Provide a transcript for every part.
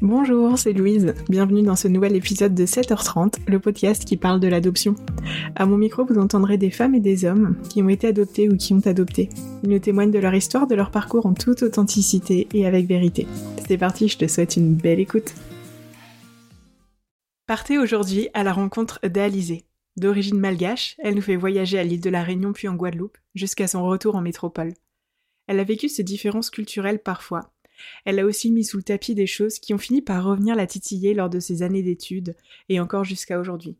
Bonjour, c'est Louise. Bienvenue dans ce nouvel épisode de 7h30, le podcast qui parle de l'adoption. À mon micro, vous entendrez des femmes et des hommes qui ont été adoptés ou qui ont adopté. Ils nous témoignent de leur histoire, de leur parcours en toute authenticité et avec vérité. C'est parti, je te souhaite une belle écoute. Partez aujourd'hui à la rencontre d'Alizée. D'origine malgache, elle nous fait voyager à l'île de la Réunion puis en Guadeloupe, jusqu'à son retour en métropole. Elle a vécu ces différences culturelles parfois, elle a aussi mis sous le tapis des choses qui ont fini par revenir la titiller lors de ses années d'études et encore jusqu'à aujourd'hui.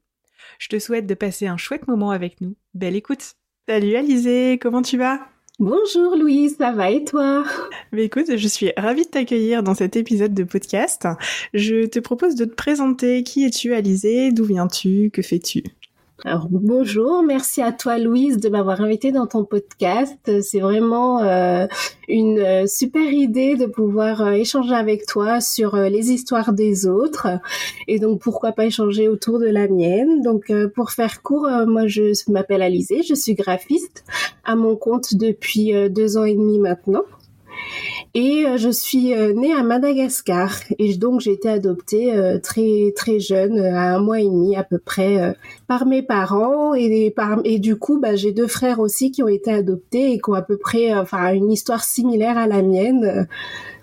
Je te souhaite de passer un chouette moment avec nous. Belle écoute. Salut Alizé, comment tu vas? Bonjour Louise, ça va et toi? Mais écoute, je suis ravie de t'accueillir dans cet épisode de podcast. Je te propose de te présenter. Qui es-tu Alizé? D'où viens-tu? Que fais-tu? Alors bonjour, merci à toi Louise de m'avoir invité dans ton podcast. C'est vraiment euh, une euh, super idée de pouvoir euh, échanger avec toi sur les histoires des autres et donc pourquoi pas échanger autour de la mienne? Donc pour faire court, moi je m'appelle Alizée, je suis graphiste à mon compte depuis deux ans et demi maintenant. Et euh, je suis euh, née à Madagascar. Et donc j'ai été adoptée euh, très très jeune, à un mois et demi à peu près, par mes parents. Et par et du coup bah, j'ai deux frères aussi qui ont été adoptés et qui ont à peu près enfin une histoire similaire à la mienne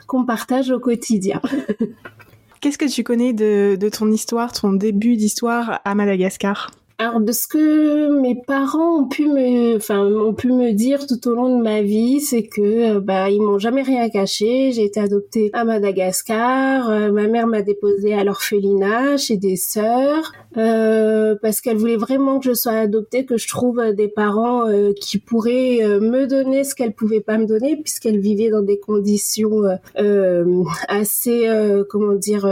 qu'on partage au quotidien. Qu'est-ce que tu connais de, de ton histoire, ton début d'histoire à Madagascar? Alors de ce que mes parents ont pu me, enfin ont pu me dire tout au long de ma vie, c'est que euh, bah ils m'ont jamais rien caché. J'ai été adoptée à Madagascar. Euh, ma mère m'a déposée à l'orphelinat chez des sœurs euh, parce qu'elle voulait vraiment que je sois adoptée, que je trouve des parents qui pourraient me donner ce qu'elle pouvait pas me donner puisqu'elle vivait dans des conditions assez comment dire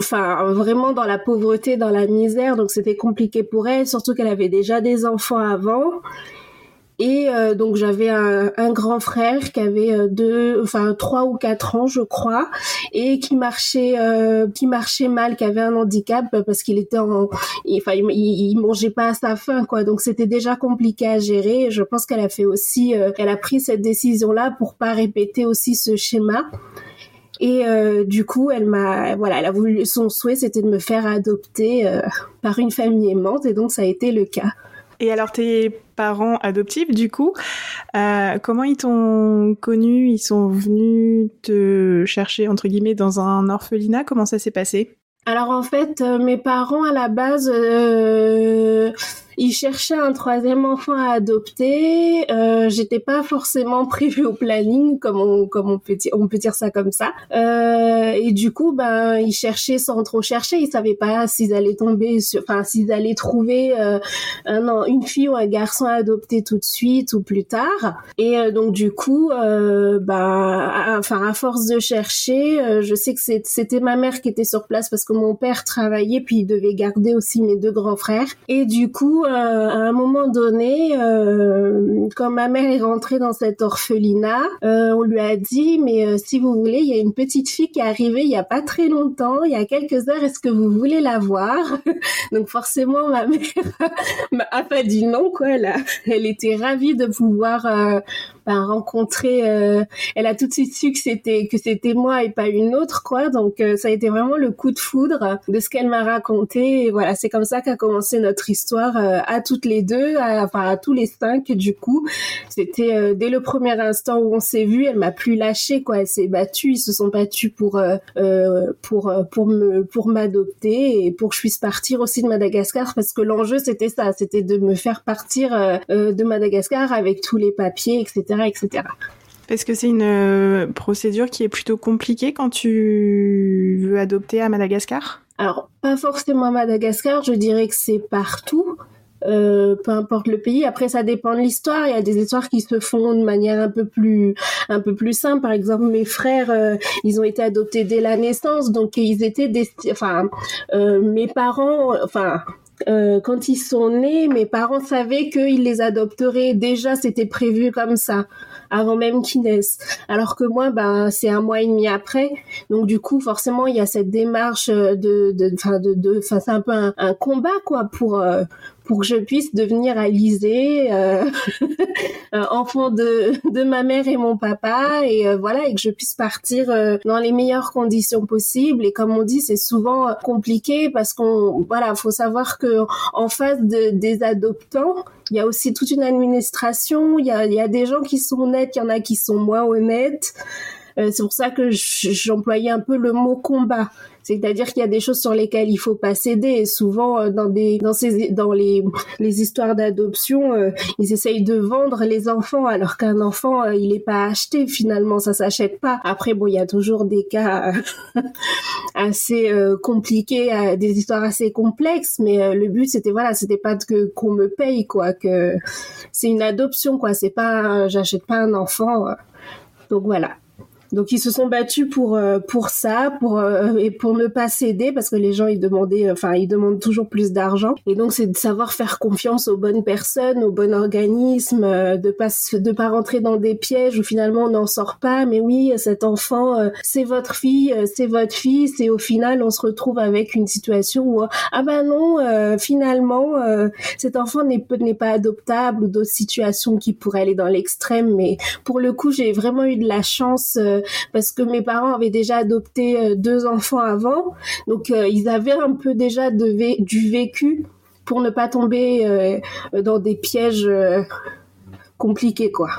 enfin vraiment dans la pauvreté, dans la misère, donc c'était compliqué pour elle, surtout qu'elle avait déjà des enfants avant. Et euh, donc j'avais un, grand frère qui avait euh, deux, enfin trois ou quatre ans, je crois, et qui marchait, euh, qui marchait mal, qui avait un handicap parce qu'il était en, enfin il, mangeait pas à sa faim, quoi. Donc c'était déjà compliqué à gérer. Je pense qu'elle a fait aussi, elle a pris cette décision là pour pas répéter aussi ce schéma. Et euh, du coup, elle m'a, voilà, elle a voulu, son souhait, c'était de me faire adopter euh, par une famille aimante, et donc ça a été le cas. Et alors tes parents adoptifs, du coup, euh, comment ils t'ont connu? Ils sont venus te chercher entre guillemets dans un orphelinat? Comment ça s'est passé? Alors en fait, mes parents à la base euh, il cherchait un troisième enfant à adopter. Euh, J'étais pas forcément prévue au planning, comme on comme on peut dire, on peut dire ça comme ça. Euh, et du coup, ben il cherchait sans trop chercher. Il savait pas s'ils allaient tomber, sur, enfin s'ils allaient trouver euh, un, une fille ou un garçon à adopter tout de suite ou plus tard. Et euh, donc du coup, euh, ben enfin à force de chercher, euh, je sais que c'était ma mère qui était sur place parce que mon père travaillait puis il devait garder aussi mes deux grands frères. Et du coup à un moment donné, euh, quand ma mère est rentrée dans cet orphelinat, euh, on lui a dit, mais si vous voulez, il y a une petite fille qui est arrivée il y a pas très longtemps, il y a quelques heures, est-ce que vous voulez la voir? Donc forcément, ma mère a pas dit non, quoi. Elle, elle était ravie de pouvoir ben, rencontrer. elle a tout de suite su que c'était que c'était moi et pas une autre, quoi. Donc ça a été vraiment le coup de foudre de ce qu'elle m'a raconté. Et voilà, c'est comme ça qu'a commencé notre histoire à toutes les deux, à, enfin à tous les cinq du coup. C'était euh, dès le premier instant où on s'est vu, elle m'a plus lâché quoi. Elle s'est battue, ils se sont battus pour euh, euh, pour pour me pour m'adopter et pour que je puisse partir aussi de Madagascar parce que l'enjeu c'était ça, c'était de me faire partir de Madagascar avec tous les papiers, etc., etc. Est-ce que c'est une procédure qui est plutôt compliquée quand tu veux adopter à Madagascar? Alors, pas forcément à Madagascar, je dirais que c'est partout. Euh, peu importe le pays. Après, ça dépend de l'histoire. Il y a des histoires qui se font de manière un peu plus, un peu plus simple. Par exemple, mes frères, euh, ils ont été adoptés dès la naissance, donc ils étaient, enfin, euh, mes parents, enfin. Quand ils sont nés, mes parents savaient qu'ils les adopteraient. Déjà, c'était prévu comme ça avant même qu'ils naissent. Alors que moi, ben, c'est un mois et demi après. Donc du coup, forcément, il y a cette démarche de, de, de, de, enfin, c'est un peu un, un, combat quoi pour pour que je puisse devenir Alizé, euh, enfant de, de ma mère et mon papa, et voilà, et que je puisse partir dans les meilleures conditions possibles. Et comme on dit, c'est souvent compliqué parce qu'on, voilà, faut savoir que en face de, des adoptants, il y a aussi toute une administration, il y a, il y a des gens qui sont honnêtes, il y en a qui sont moins honnêtes. Euh, c'est pour ça que j'employais un peu le mot combat. C'est-à-dire qu'il y a des choses sur lesquelles il faut pas céder. Et souvent, euh, dans des, dans ces, dans les, les histoires d'adoption, euh, ils essayent de vendre les enfants, alors qu'un enfant, il est pas acheté finalement, ça s'achète pas. Après, bon, il y a toujours des cas assez compliqués, des histoires assez complexes, mais le but c'était voilà, c'était pas que qu'on me paye quoi, que c'est une adoption quoi. C'est pas, j'achète pas un enfant. donc voilà. Donc ils se sont battus pour euh, pour ça, pour euh, et pour ne pas céder parce que les gens ils demandaient, euh, enfin ils demandent toujours plus d'argent. Et donc c'est de savoir faire confiance aux bonnes personnes, aux bons organismes, de pas de pas rentrer dans des pièges où finalement on n'en sort pas. Mais oui, cet enfant c'est votre fille, c'est votre fils, et au final on se retrouve avec une situation où ah ben non, finalement cet enfant n'est n'est pas adoptable ou d'autres situations qui pourraient aller dans l'extrême. Mais pour le coup j'ai vraiment eu de la chance parce que mes parents avaient déjà adopté euh, deux enfants avant, donc euh, ils avaient un peu déjà de du vécu pour ne pas tomber euh, dans des pièges compliqués, quoi.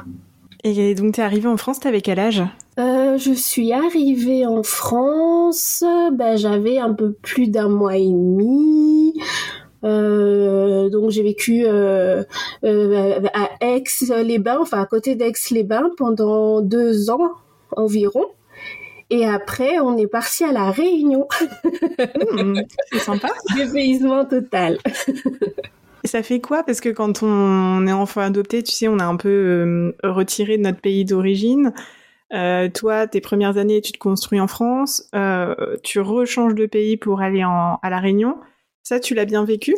Et donc, tu es arrivée en France, t'avais quel âge? Je suis arrivée en France, ben, j'avais un peu plus d'un mois et demi. donc j'ai vécu à Aix-les-Bains, enfin à côté d'Aix-les-Bains pendant deux ans environ. Et après, on est parti à la Réunion. Mmh, c'est sympa. Dépaysement total. ça fait quoi? Parce que quand on est enfant adopté, tu sais, on a un peu euh, retiré de notre pays d'origine. Euh, toi, tes premières années, tu te construis en France. Euh, tu rechanges de pays pour aller en, à la Réunion. Ça, tu l'as bien vécu?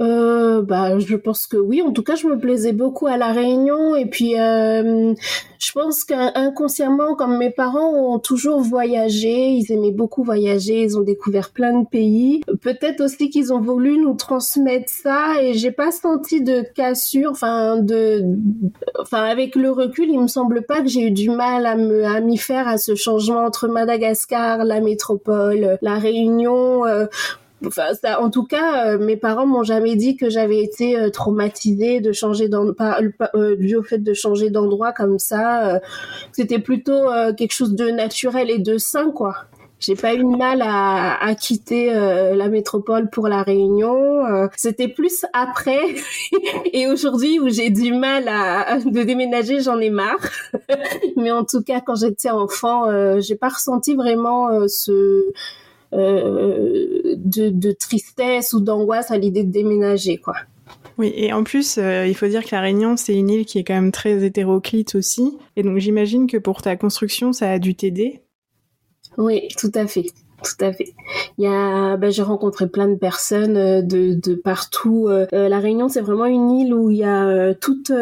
Euh, bah, je pense que oui. En tout cas, je me plaisais beaucoup à la Réunion. Et puis, euh, je pense qu'inconsciemment, comme mes parents ont toujours voyagé, ils aimaient beaucoup voyager, ils ont découvert plein de pays. Peut-être aussi qu'ils ont voulu nous transmettre ça. Et j'ai pas senti de cassure. Enfin, de, enfin, avec le recul, il me semble pas que j'ai eu du mal à me, à m'y faire à ce changement entre Madagascar, la métropole, la Réunion. Euh, En tout cas, euh, mes parents m'ont jamais dit que j'avais été euh, traumatisée de changer d'endroit, euh, dû au fait de changer d'endroit comme ça. C'était plutôt quelque chose de naturel et de sain, quoi. J'ai pas eu de mal à, à quitter la métropole pour la Réunion. C'était plus après et aujourd'hui où j'ai du mal à de déménager, j'en ai marre. Mais en tout cas, quand j'étais enfant, j'ai pas ressenti vraiment ce euh, de, tristesse ou d'angoisse à l'idée de déménager, quoi. Oui, et en plus, euh, il faut dire que la Réunion, c'est une île qui est quand même très hétéroclite aussi. Et donc, j'imagine que pour ta construction, ça a dû t'aider. Oui, tout à fait tout à fait. Il y a, ben, j'ai rencontré plein de personnes euh, de, de partout. Euh, euh, la Réunion, c'est vraiment une île où il y a toute,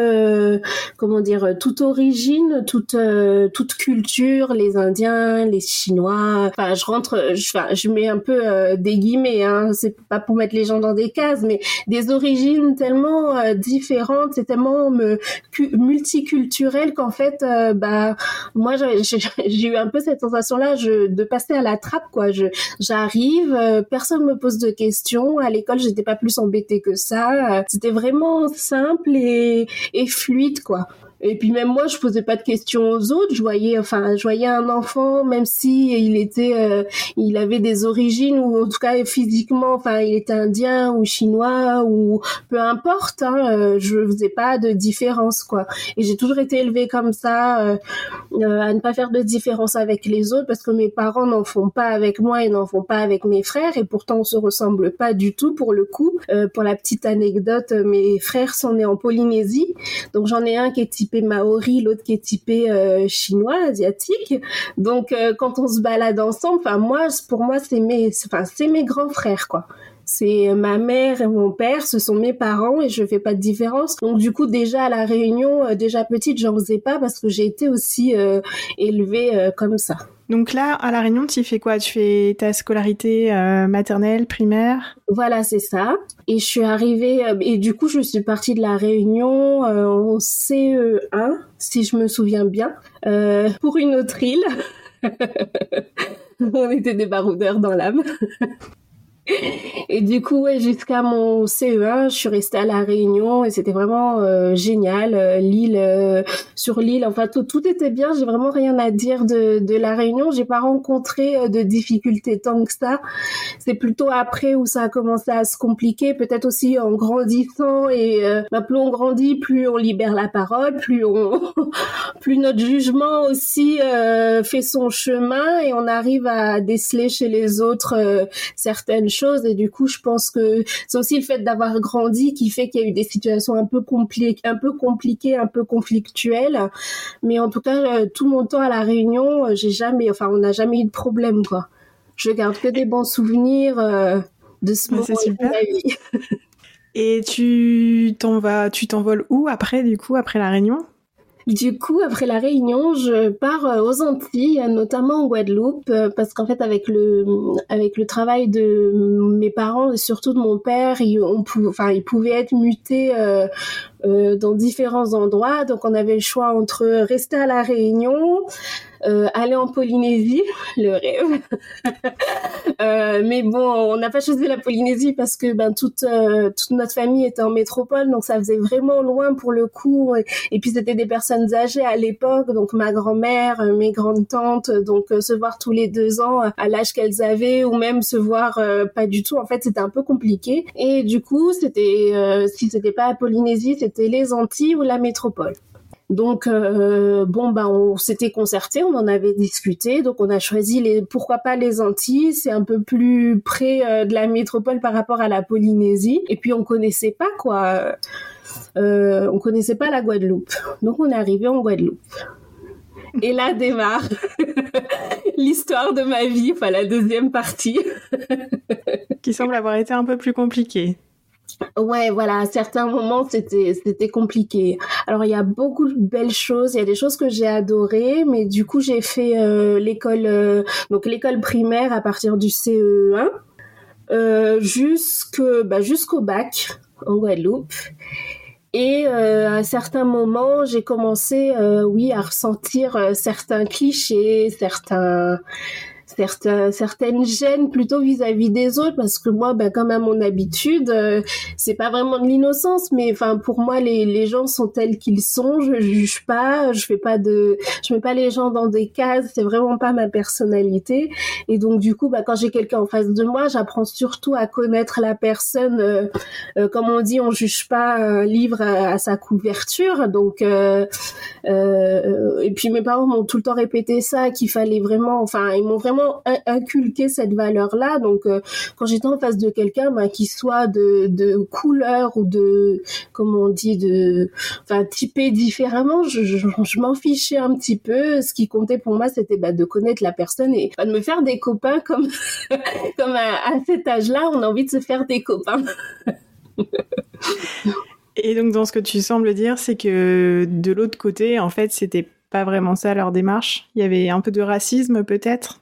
comment dire, toute origine, toute, toute culture. Les Indiens, les Chinois. Enfin, je rentre, je, je mets un peu des guillemets. Hein, c'est pas pour mettre les gens dans des cases, mais des origines tellement différentes, c'est tellement multiculturel qu'en fait, bah, moi, j'ai eu un peu cette sensation-là, de passer à la trappe, quoi je j'arrive, euh, personne me pose de questions. À l'école, j'étais pas plus embêtée que ça. C'était vraiment simple et fluide, quoi. Et puis même moi, je posais pas de questions aux autres. Je voyais, enfin, je voyais un enfant, même si il était, euh, il avait des origines ou en tout cas physiquement, enfin, il était indien ou chinois ou peu importe. Hein, euh, je faisais pas de différence quoi. Et j'ai toujours été élevée comme ça, euh, à ne pas faire de différence avec les autres parce que mes parents n'en font pas avec moi et n'en font pas avec mes frères et pourtant on se ressemble pas du tout pour le coup. pour la petite anecdote, mes frères sont nés en Polynésie, donc j'en ai un qui est maori, l'autre qui est typé euh, chinois, asiatique. Donc euh, quand on se balade ensemble, enfin moi, pour moi, c'est mes, enfin c'est mes grands frères quoi. C'est ma mère et mon père, ce sont mes parents et je fais pas de différence. Donc du coup déjà à la Réunion, euh, déjà petite, j'en faisais pas parce que j'ai été aussi élevée comme ça. Donc là, à La Réunion, tu fais quoi? Tu fais ta scolarité euh, maternelle, primaire? Voilà, c'est ça. Et je suis arrivée, euh, et du coup, je suis partie de La Réunion euh, en CE1, si je me souviens bien, pour une autre île. On était des baroudeurs dans l'âme. Et du coup, ouais, jusqu'à mon CE1, je suis restée à la Réunion et c'était vraiment euh, génial. Euh, l'île, euh, sur l'île, enfin tout, tout était bien. J'ai vraiment rien à dire de, de la Réunion. J'ai pas rencontré de difficultés tant que ça. C'est plutôt après où ça a commencé à se compliquer. Peut-être aussi en grandissant et bah, plus on grandit, plus on libère la parole, plus on, plus notre jugement aussi fait son chemin et on arrive à déceler chez les autres certaines choses et du coup je pense que c'est aussi le fait d'avoir grandi qui fait qu'il y a eu des situations un peu compliquées un peu compliquées un peu conflictuelles. Mais en tout cas euh, tout mon temps à la Réunion euh, j'ai jamais enfin on n'a jamais eu de problème quoi. Je garde que des bons souvenirs euh, de ce moment de ma vie. Et tu t'en vas tu t'envoles où après du coup après la Réunion? Du coup, après la réunion, je pars euh, aux Antilles, notamment en Guadeloupe, euh, parce qu'en fait, avec le avec le travail de mes parents et surtout de mon père, ils, on enfin, ils pouvaient être mutés euh, euh, dans différents endroits. Donc, on avait le choix entre rester à la Réunion, euh, aller en Polynésie, le rêve. euh, mais bon, on n'a pas choisi la Polynésie parce que ben toute euh, toute notre famille était en métropole, donc ça faisait vraiment loin pour le coup. Et, puis c'était des personnes âgées à l'époque, donc ma grand-mère, euh, mes grandes tantes, donc se voir tous les deux ans à l'âge qu'elles avaient, ou même se voir pas du tout. En fait, c'était un peu compliqué. Et du coup, c'était si c'était pas la Polynésie, c'était les Antilles ou la métropole. Donc euh, bon bah on s'était concerté, on en avait discuté, donc on a choisi les pourquoi pas les Antilles, c'est un peu plus près euh, de la métropole par rapport à la Polynésie et puis on connaissait pas quoi. Euh, on connaissait pas la Guadeloupe. Donc on est arrivé en Guadeloupe. Et là démarre l'histoire de ma vie, enfin la deuxième partie. qui semble avoir été un peu plus compliquée. Ouais, voilà, à certains moments, c'était compliqué. Alors, il y a beaucoup de belles choses, il y a des choses que j'ai adorées, mais du coup, j'ai fait euh, l'école euh, donc l'école primaire à partir du CE1 euh, bah, jusqu'au bac en Guadeloupe. Et à certains moments, j'ai commencé, oui, à ressentir certains clichés, certains certains, certaines gênes plutôt vis-à-vis des autres parce que moi, ben, comme à mon habitude, euh, c'est pas vraiment de l'innocence, mais enfin pour moi, les, les gens sont tels qu'ils sont. Je juge pas, je fais pas de, je mets pas les gens dans des cases. C'est vraiment pas ma personnalité. Et donc du coup, ben, quand j'ai quelqu'un en face de moi, j'apprends surtout à connaître la personne. Euh, euh, comme on dit, on juge pas un livre à, sa couverture. Donc et puis mes parents m'ont tout le temps répété ça, qu'il fallait vraiment, enfin ils m'ont vraiment inculquer cette valeur-là. Donc, euh, quand j'étais en face de quelqu'un, bah, qui soit de, de couleur ou de, comment on dit, de, enfin, typé différemment, je, m'en fichais un petit peu. Ce qui comptait pour moi, c'était bah, de connaître la personne et de me faire des copains comme, comme à, à cet âge-là, on a envie de se faire des copains. Et donc, dans ce que tu sembles dire, c'est que de l'autre côté, en fait, c'était pas vraiment ça leur démarche. Il y avait un peu de racisme, peut-être?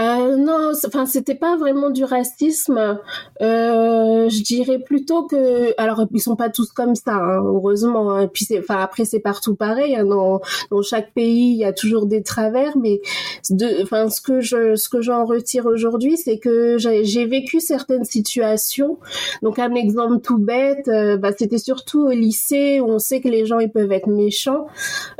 euh, non, enfin c'était pas vraiment du racisme. Euh, je dirais plutôt que, alors ils sont pas tous comme ça, hein, heureusement. Hein. Puis c'est, enfin après c'est partout pareil. Hein. Dans, dans chaque pays il y a toujours des travers, mais de, enfin ce que je, ce que j'en retire aujourd'hui, c'est que j'ai vécu certaines situations. Donc un exemple tout bête, euh, bah, c'était surtout au lycée où on sait que les gens ils peuvent être méchants.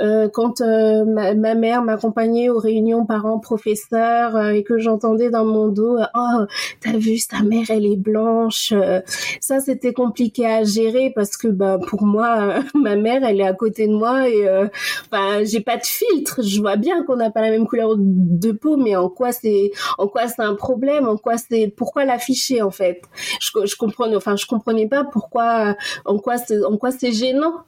Euh, quand euh, ma, ma mère m'accompagnait aux réunions parents-professeurs euh, et que j'entendais dans mon dos, euh, oh, t'as vu, ta mère, elle est blanche. Euh, ça, c'était compliqué à gérer parce que, bah, pour moi, ma mère, elle est à côté de moi et, bah, j'ai pas de filtre. Je vois bien qu'on n'a pas la même couleur de peau, mais en quoi c'est, en quoi c'est un problème, en quoi c'est, pourquoi l'afficher en fait? Je, je comprenais, enfin, je comprenais pas pourquoi, en quoi c'est, en quoi c'est gênant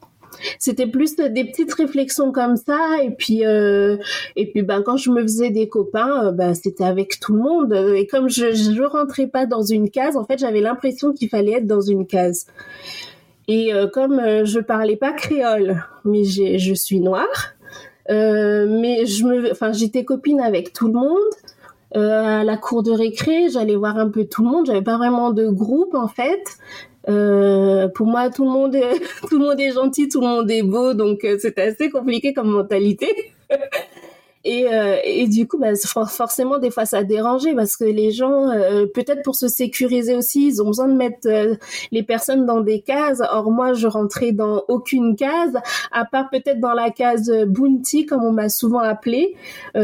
c'était plus des petites réflexions comme ça et puis euh, et puis ben quand je me faisais des copains euh, ben c'était avec tout le monde et comme je je rentrais pas dans une case en fait j'avais l'impression qu'il fallait être dans une case et euh, comme je parlais pas créole mais je suis noire mais je me, enfin, j'étais copine avec tout le monde. à la cour de récré, j'allais voir un peu tout le monde. J'avais pas vraiment de groupe en fait. Euh, pour moi, tout le monde, tout le monde est gentil, tout le monde est beau, donc euh, c'était assez compliqué comme mentalité. Et, euh, et du coup, bah, forcément, des fois, ça dérangeait parce que les gens, euh, peut-être pour se sécuriser aussi, ils ont besoin de mettre euh, les personnes dans des cases. Or, moi, je rentrais dans aucune case, à part peut-être dans la case bounty, comme on m'a souvent appelé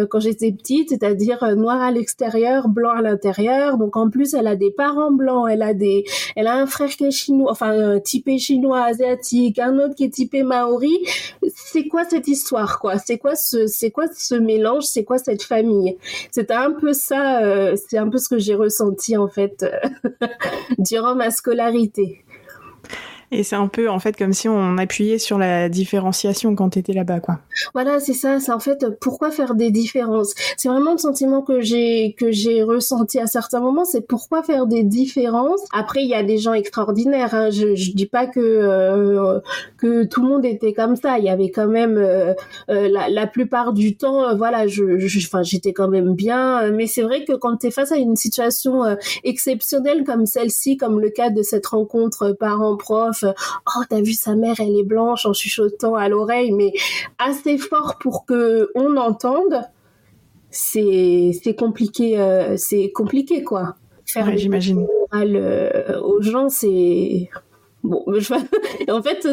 quand j'étais petite, c'est-à-dire noir à l'extérieur, blanc à l'intérieur. Donc, en plus, elle a des parents blancs, elle a des, elle a un frère qui est chinois, enfin, typé chinois, asiatique, un autre qui est typé maori. C'est quoi cette histoire, quoi? C'est quoi ce, c'est quoi ce mélange, c'est quoi cette famille? C'était un peu ça, euh, c'est un peu ce que j'ai ressenti en fait durant ma scolarité. Et c'est un peu en fait comme si on appuyait sur la différenciation quand tu étais là-bas, quoi. Voilà, c'est ça. C'est en fait pourquoi faire des différences? C'est vraiment le sentiment que j'ai que j'ai ressenti à certains moments. C'est pourquoi faire des différences? Après, il y a des gens extraordinaires. Hein. Je je dis pas que euh, que tout le monde était comme ça. Il y avait quand même euh, euh la, la plupart du temps, voilà, je enfin j'étais quand même bien. Mais c'est vrai que quand tu es face à une situation exceptionnelle comme celle-ci, comme le cas de cette rencontre oh t'as vu sa mère elle est blanche en chuchotant à l'oreille mais assez fort pour que on entende c'est c'est compliqué euh, c'est compliqué quoi. Faire j'imagine. euh, aux gens c'est bon en fait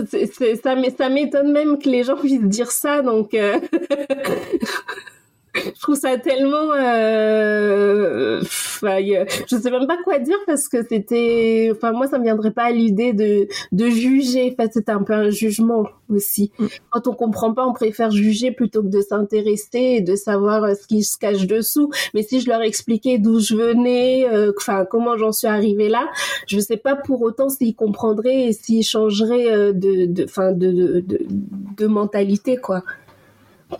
ça ça m'étonne même que les gens puissent dire ça donc euh, je trouve ça tellement euh, enfin, je sais même pas quoi dire parce que c'était enfin moi ça me viendrait pas à l'idée de de juger en fait c'était un peu un jugement aussi mm. quand on comprend pas on préfère juger plutôt que de s'intéresser et de savoir euh, ce qui se cache dessous mais si je leur expliquais d'où je venais euh, enfin comment j'en suis arrivée là je sais pas pour autant s'ils comprendraient et s'ils changeraient euh, de de enfin de, de, de, de mentalité quoi.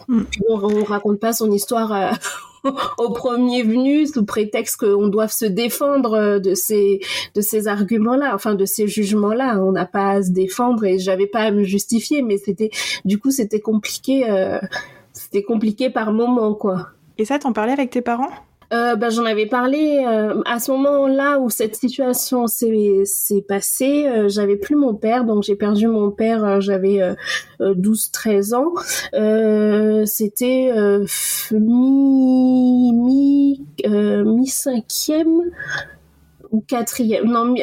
On, on, raconte pas son histoire euh, au premier venu sous prétexte qu'on doit se défendre euh, de ces de ces arguments-là, enfin de ces jugements-là. On n'a pas à se défendre et j'avais pas à me justifier, mais c'était du coup c'était compliqué, euh, c'était compliqué par moment quoi. Et ça, t'en parlais avec tes parents? Euh, ben, J'en avais parlé euh, à ce moment-là où cette situation s'est passée. Euh, j'avais plus mon père, donc j'ai perdu mon père, euh, j'avais 12-13 ans. C'était mi, mi, mi cinquième ou quatrième, non,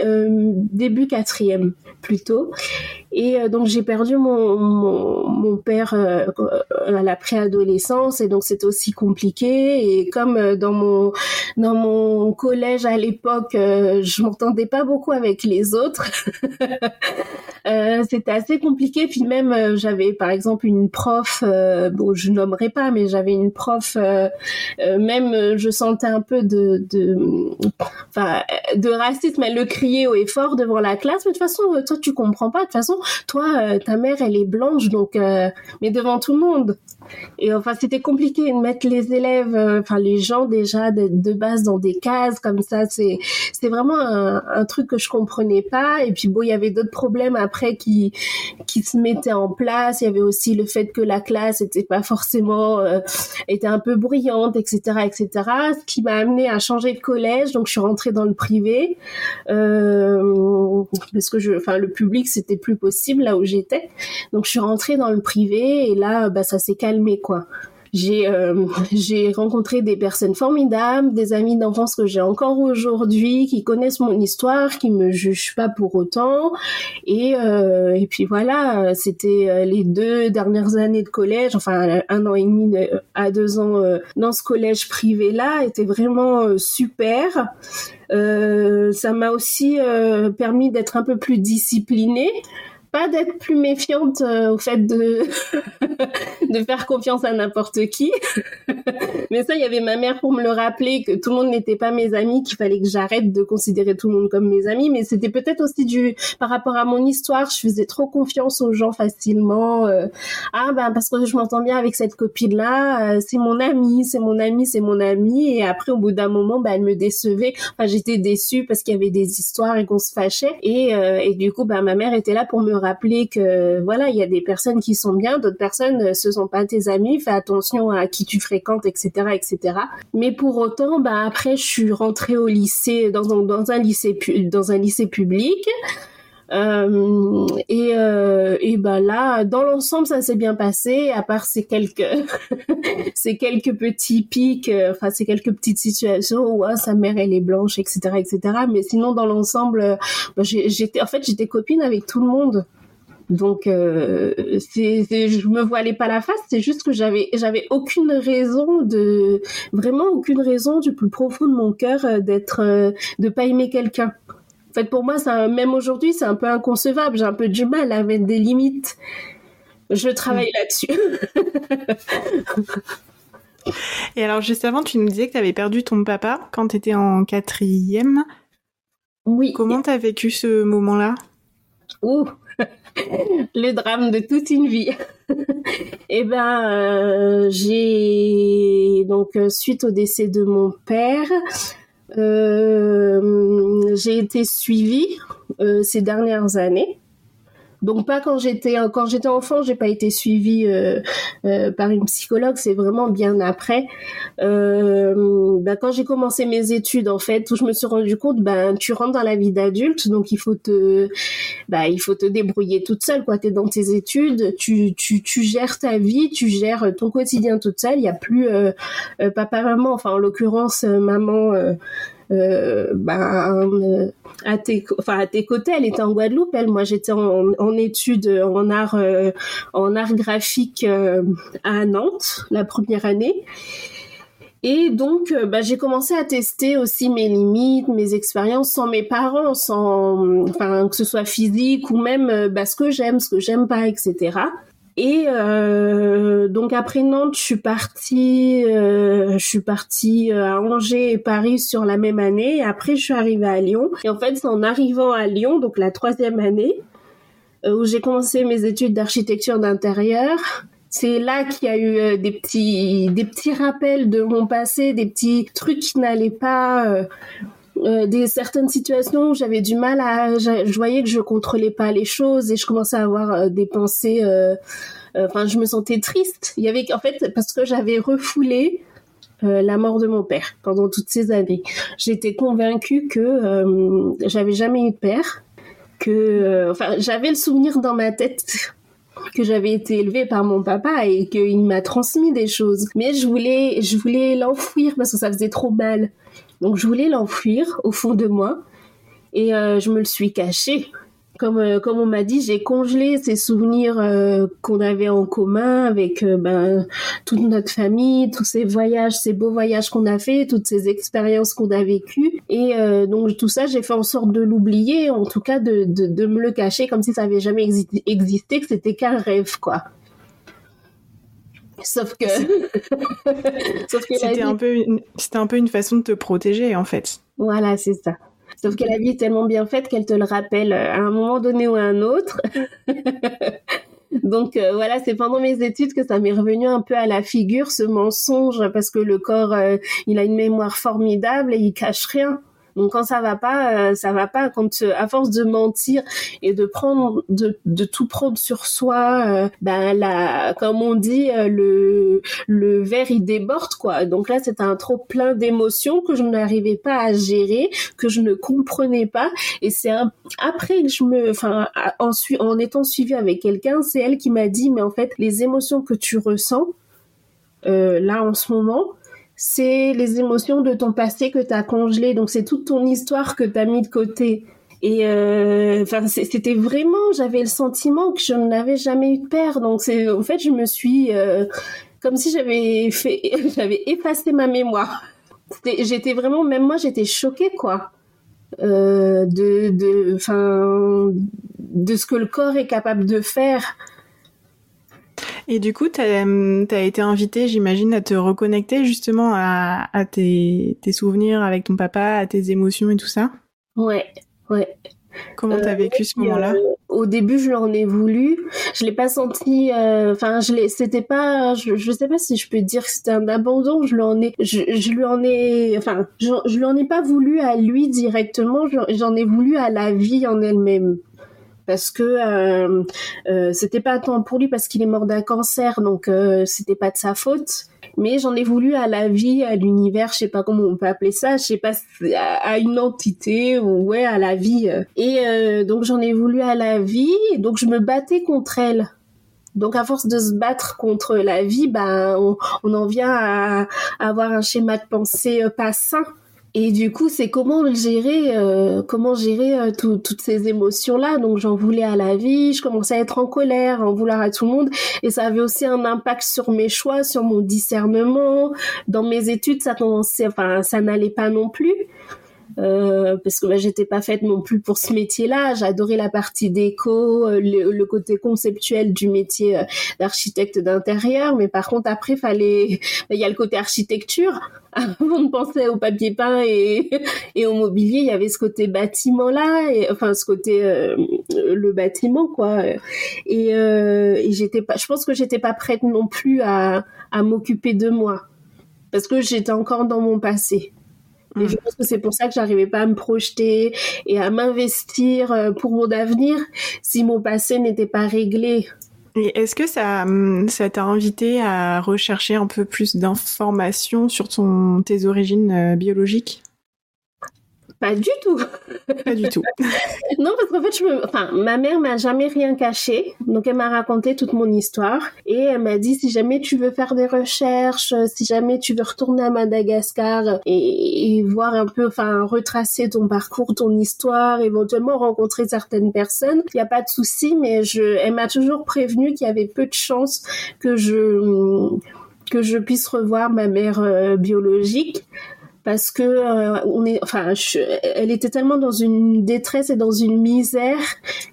début quatrième plutôt. Et euh, donc j'ai perdu mon, mon, mon père euh, à la préadolescence et donc c'était aussi compliqué. Et comme euh, dans mon dans mon collège à l'époque, je m'entendais pas beaucoup avec les autres. c'était assez compliqué. Puis même j'avais par exemple une prof, bon je nommerai pas, mais j'avais une prof. même je sentais un peu de de enfin de racisme. Elle le criait haut et fort devant la classe. Mais de toute façon, toi tu comprends pas. De toute façon, toi, euh, ta mère, elle est blanche, donc, euh, mais devant tout le monde. Et enfin, c'était compliqué de mettre les élèves, euh, enfin les gens déjà de, de, base dans des cases comme ça. C'est, c'est vraiment un, truc que je comprenais pas. Et puis bon, il y avait d'autres problèmes après qui qui se mettaient en place. Il y avait aussi le fait que la classe était pas forcément était un peu bruyante, etc., etc. Ce qui m'a amené à changer de collège. Donc je suis rentrée dans le privé parce que je, enfin le public c'était plus possible là où j'étais. Donc je suis rentrée dans le privé et là, bah, ça s'est calmé quoi. J'ai euh, j'ai rencontré des personnes formidables, des amis d'enfance que j'ai encore aujourd'hui, qui connaissent mon histoire, qui me jugent pas pour autant. Et euh, et puis voilà, c'était euh, les deux dernières années de collège, enfin un an et demi à deux ans dans ce collège privé là, était vraiment super. ça m'a aussi permis d'être un peu plus disciplinée pas d'être plus méfiante euh, au fait de de faire confiance à n'importe qui. Mais ça, il y avait ma mère pour me le rappeler que tout le monde n'était pas mes amis, qu'il fallait que j'arrête de considérer tout le monde comme mes amis. Mais c'était peut-être aussi du par rapport à mon histoire, je faisais trop confiance aux gens facilement. Euh, ah ben parce que je m'entends bien avec cette copine là, euh, c'est mon amie, c'est mon amie, c'est mon amie. Et après, au bout d'un moment, ben elle me décevait. Enfin, j'étais déçue parce qu'il y avait des histoires et qu'on se fâchait. Et, et du coup, ben ma mère était là pour me rappeler que voilà, il y a des personnes qui sont bien, d'autres personnes ce sont pas tes amis. Fais attention à qui tu fréquentes, etc., etc. Mais pour autant, bah après, je suis rentrée au lycée dans dans un lycée dans un lycée public. Euh, et, euh, et ben là, dans l'ensemble, ça s'est bien passé, à part ces quelques, ces quelques petits pics, euh, enfin ces quelques petites situations où ah, sa mère elle est blanche, etc., etc. Mais sinon, dans l'ensemble, bah, j'étais, en fait, j'étais copine avec tout le monde. Donc, euh, c'est, je me voilais pas la face. C'est juste que j'avais, j'avais aucune raison de, vraiment aucune raison du plus profond de mon cœur d'être, de pas aimer quelqu'un. En fait, pour moi, ça, même aujourd'hui, c'est un peu inconcevable. J'ai un peu du mal à mettre des limites. Je travaille mm. là-dessus. Et alors, juste avant, tu nous disais que tu avais perdu ton papa quand tu étais en quatrième. Oui. Comment tu as vécu ce moment-là? Ouh, le drame de toute une vie. eh ben, euh, j'ai donc euh, suite au décès de mon père, j'ai été suivie euh, ces dernières années. Donc pas quand j'étais quand j'étais enfant, j'ai pas été suivie euh, euh par une psychologue, c'est vraiment bien après. Euh, bah, quand j'ai commencé mes études en fait, où je me suis rendu compte, ben tu rentres dans la vie d'adulte, donc il faut te, bah il faut te débrouiller toute seule quoi. T'es dans tes études, tu tu tu gères ta vie, tu gères ton quotidien toute seule. Il y a plus euh, papa maman, enfin en l'occurrence maman ben, à tes, enfin à tes côtés, elle était en Guadeloupe. Elle, moi, j'étais en, en études en art, euh, en art graphique à Nantes la première année. Et donc, bah, j'ai commencé à tester aussi mes limites, mes expériences sans mes parents, sans, enfin, que ce soit physique ou même bah, ce que j'aime, ce que j'aime pas, etc. Et euh, donc après Nantes, je suis partie, euh, je suis partie euh, à Angers et Paris sur la même année. après, je suis arrivée à Lyon. Et en fait, c'est en arrivant à Lyon, donc la troisième année, où j'ai commencé mes études d'architecture d'intérieur. C'est là qu'il y a eu des petits, des petits rappels de mon passé, des petits trucs qui n'allaient pas. Euh, des certaines situations où j'avais du mal à je, voyais que je contrôlais pas les choses et je commençais à avoir euh, des pensées euh, enfin je me sentais triste. Il y avait en fait parce que j'avais refoulé la mort de mon père pendant toutes ces années. J'étais convaincue que j'avais jamais eu de père que enfin j'avais le souvenir dans ma tête que j'avais été élevée par mon papa et qu'il m'a transmis des choses. Mais je voulais je voulais l'enfouir parce que ça faisait trop mal donc je voulais l'enfuir au fond de moi et euh, je me le suis caché. Comme, euh, comme on m'a dit, j'ai congelé ces souvenirs euh, qu'on avait en commun avec ben, toute notre famille, tous ces voyages, ces beaux voyages qu'on a fait, toutes ces expériences qu'on a vécues. Et donc tout ça, j'ai fait en sorte de l'oublier, en tout cas de, de, de, me le cacher comme si ça avait jamais existé, que c'était qu'un rêve, quoi. Sauf que, c'était un peu une... c'était un peu une façon de te protéger en fait. Voilà, c'est ça. Sauf que la vie est tellement bien faite qu'elle te le rappelle euh, à un moment donné ou à un autre. Donc euh, voilà, c'est pendant mes études que ça m'est revenu un peu à la figure ce mensonge parce que le corps, euh, il a une mémoire formidable et il cache rien. Donc quand ça va pas, euh, ça va pas. Quand euh, à force de mentir et de prendre, de, tout prendre sur soi, euh, ben la, comme on dit, le verre il déborde quoi. Donc là c'était un trop plein d'émotions que je n'arrivais pas à gérer, que je ne comprenais pas. Et c'est après que je me, enfin en, étant suivie avec quelqu'un, c'est elle qui m'a dit mais en fait les émotions que tu ressens là en ce moment, c'est les émotions de ton passé que tu as congelé. Donc c'est toute ton histoire que tu as mis de côté. Et euh, enfin, c'était vraiment, j'avais le sentiment que je n'avais jamais eu de père. Donc c'est, en fait, je me suis euh, comme si j'avais fait, j'avais effacé ma mémoire. J'étais vraiment, même moi, j'étais choquée, quoi, euh, de, de, enfin, de ce que le corps est capable de faire. Et du coup, tu as, hum, été invité, j'imagine, à te reconnecter justement à, tes, souvenirs avec ton papa, à tes émotions et tout ça? Ouais, ouais. Comment t'as as euh, vécu ce moment-là? euh, Au début, je l'en ai voulu. Je l'ai pas senti. Euh, enfin, je l'ai. C'était pas. Je, je sais pas si je peux dire que c'était un abandon. Je lui en ai. Je, je lui en ai. Enfin, je, je lui en ai pas voulu à lui directement. J'en ai voulu à la vie en elle-même parce que euh, euh, c'était pas tant pour lui parce qu'il est mort d'un cancer, donc euh, c'était pas de sa faute. Mais j'en ai voulu à la vie, à l'univers, je sais pas comment on peut appeler ça, je sais pas à une entité ou ouais à la vie. Et donc j'en ai voulu à la vie, donc je me battais contre elle. Donc à force de se battre contre la vie, ben on, on en vient à, à, avoir un schéma de pensée pas sain et du coup, c'est comment le gérer, euh, comment gérer euh, toutes ces émotions-là? Donc, j'en voulais à la vie, je commençais à être en colère, en vouloir à tout le monde, et ça avait aussi un impact sur mes choix, sur mon discernement. Dans mes études, ça enfin, ça n'allait pas non plus. Euh, parce que bah, j'étais pas faite non plus pour ce métier-là. J'adorais la partie déco, euh, le, côté conceptuel du métier euh, d'architecte d'intérieur, mais par contre après fallait, il y a le côté architecture. Avant de penser au papier peint et, et au mobilier, il y avait ce côté bâtiment-là, et enfin ce côté le bâtiment quoi. Et, et j'étais pas, je pense que j'étais pas prête non plus à, à m'occuper de moi parce que j'étais encore dans mon passé. Et je mm. pense que c'est pour ça que j'arrivais pas à me projeter et à m'investir euh, pour mon avenir si mon passé n'était pas réglé. Et est-ce que ça, hum, ça t'a invité à rechercher un peu plus d'informations sur ton, tes origines euh, biologiques? Pas du tout. Pas du tout. non, parce qu'en fait, je me... enfin, ma mère m'a jamais rien caché. Donc, elle m'a raconté toute mon histoire. Et elle m'a dit, si jamais tu veux faire des recherches, si jamais tu veux retourner à Madagascar et, voir un peu, enfin, retracer ton parcours, ton histoire, éventuellement rencontrer certaines personnes, il n'y a pas de souci, mais je, elle m'a toujours prévenu qu'il y avait peu de chances que je, que je puisse revoir ma mère euh, biologique parce que euh, on est enfin elle était tellement dans une détresse et dans une misère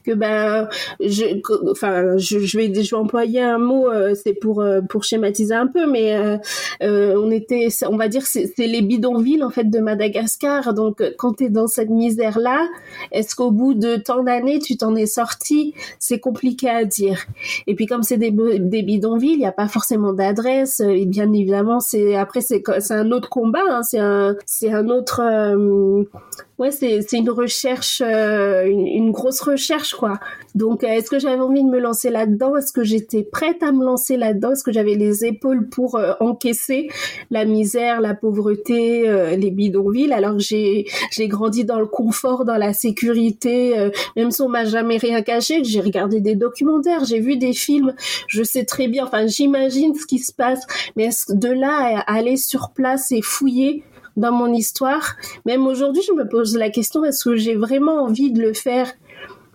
que ben je enfin je, je, vais je vais employer un mot euh, c'est pour euh, pour schématiser un peu mais on était on va dire c'est les bidonvilles en fait de Madagascar. Donc quand tu es dans cette misère là est-ce qu'au bout de tant d'années tu t'en es sorti? C'est compliqué à dire. Et puis comme c'est des des bidonvilles il n'y a pas forcément d'adresse et bien évidemment c'est après c'est c'est un autre combat hein, c'est un c'est un autre euh, ouais c'est une recherche euh, une, grosse recherche quoi. Donc euh, est-ce que j'avais envie de me lancer là-dedans? Est-ce que j'étais prête à me lancer là-dedans? Est-ce que j'avais les épaules pour encaisser la misère la pauvreté les bidonvilles? Alors que j'ai j'ai grandi dans le confort dans la sécurité même si on m'a jamais rien caché j'ai regardé des documentaires j'ai vu des films je sais très bien enfin j'imagine ce qui se passe mais est-ce de là à aller sur place et fouiller dans mon histoire. Même aujourd'hui, je me pose la question est-ce que j'ai vraiment envie de le faire?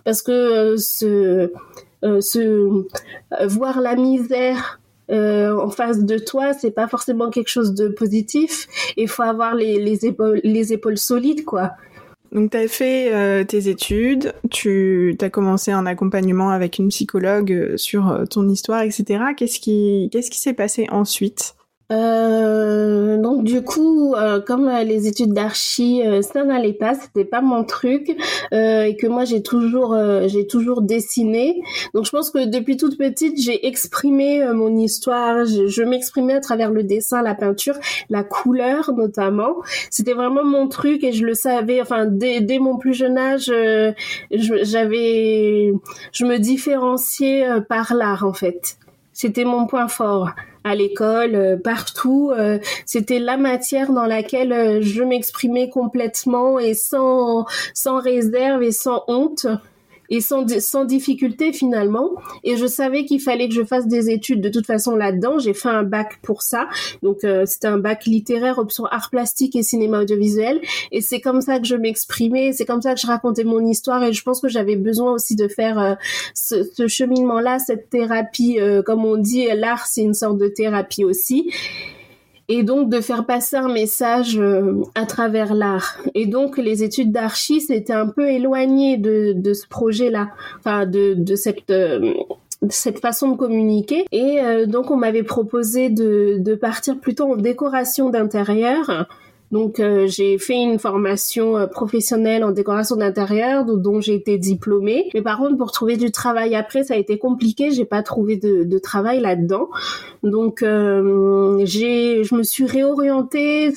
Parce que euh, euh, euh, voir la misère en face de toi, c'est pas forcément quelque chose de positif. Il faut avoir les, les, épaules, les épaules solides, quoi. Donc, tu as fait tes études, tu as commencé un accompagnement avec une psychologue sur ton histoire, etc. Qu'est-ce qui s'est passé ensuite? Euh, donc du coup, euh, comme euh, les études d'archi, euh, ça n'allait pas, c'était pas mon truc, et que moi j'ai toujours, j'ai toujours dessiné. Donc je pense que depuis toute petite, j'ai exprimé mon histoire. Je, m'exprimais à travers le dessin, la peinture, la couleur notamment. C'était vraiment mon truc et je le savais. Enfin, dès, dès mon plus jeune âge, j'avais, je me différenciais par l'art en fait. C'était mon point fort à l'école, euh, partout. Euh, c'était la matière dans laquelle euh, je m'exprimais complètement et sans sans réserve et sans honte et sans, sans difficulté finalement. Et je savais qu'il fallait que je fasse des études de toute façon là-dedans. J'ai fait un bac pour ça. Donc euh, c'était un bac littéraire, option art plastique et cinéma audiovisuel. Et c'est comme ça que je m'exprimais, c'est comme ça que je racontais mon histoire. Et je pense que j'avais besoin aussi de faire euh, ce, ce cheminement-là, cette thérapie. Euh, comme on dit, l'art c'est une sorte de thérapie aussi et donc de faire passer un message euh, à travers l'art. Et donc les études d'archi c'était un peu éloigné de, de ce projet-là, enfin de, de cette euh, cette façon de communiquer. Et euh, donc on m'avait proposé de, de partir plutôt en décoration d'intérieur Donc j'ai fait une formation professionnelle en décoration d'intérieur dont, j'ai été diplômée. Mais par contre pour trouver du travail après ça a été compliqué. J'ai pas trouvé de, de travail là-dedans. Donc j'ai je me suis réorientée.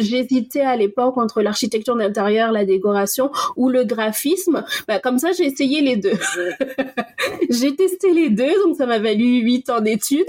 J'hésitais à l'époque entre l'architecture d'intérieur, la décoration ou le graphisme. Bah, comme ça j'ai essayé les deux. j'ai testé les deux donc ça m'a valu huit ans d'études.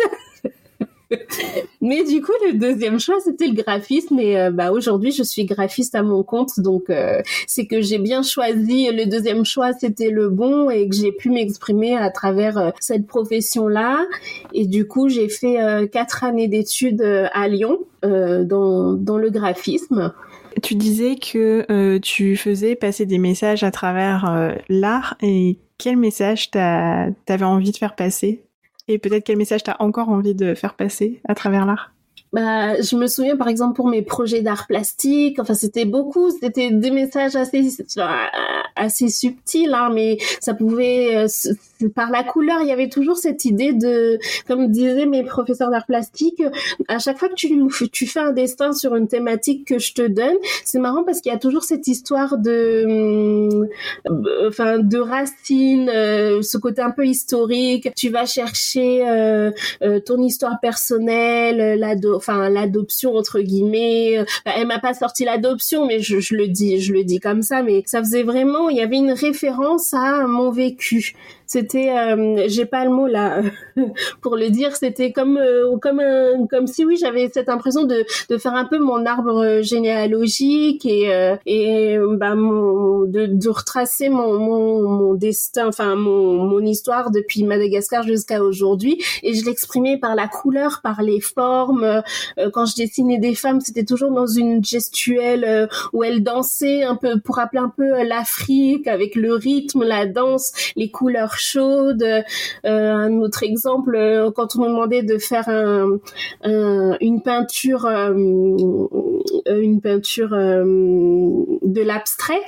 Mais du coup, le deuxième choix, c'était le graphisme. Et euh, bah, aujourd'hui, je suis graphiste à mon compte. Donc, euh, c'est que j'ai bien choisi. Le deuxième choix, c'était le bon et que j'ai pu m'exprimer à travers euh, cette profession-là. Et du coup, j'ai fait quatre années d'études à Lyon dans, dans le graphisme. Tu disais que tu faisais passer des messages à travers l'art. Et quel message t'avais envie de faire passer? Et peut-être quel message tu as encore envie de faire passer à travers l'art? Bah, je me souviens par exemple pour mes projets d'art plastique, enfin c'était beaucoup, c'était des messages assez assez subtils, hein, mais ça pouvait euh, par la couleur, il y avait toujours cette idée de, comme disaient mes professeurs d'art plastique, à chaque fois que tu tu fais un dessin sur une thématique que je te donne, c'est marrant parce qu'il y a toujours cette histoire de, euh, enfin de racines, euh, ce côté un peu historique. Tu vas chercher ton histoire personnelle, la enfin l'adoption entre guillemets. elle m'a pas sorti l'adoption, mais je, je, le dis, je le dis comme ça, mais ça faisait vraiment, il y avait une référence à mon vécu c'était euh, j'ai pas le mot là pour le dire c'était comme euh, comme comme si oui j'avais cette impression de de faire un peu mon arbre généalogique et euh, et bah mon de, de retracer mon, mon, mon destin enfin mon mon histoire depuis Madagascar jusqu'à aujourd'hui. Et je l'exprimais par la couleur par les formes. Quand je dessinais des femmes c'était toujours dans une gestuelle où elles dansaient un peu pour rappeler un peu l'Afrique avec le rythme la danse les couleurs chaude. Euh, un autre exemple, euh, quand on me demandait de faire une peinture, euh, une peinture de l'abstrait,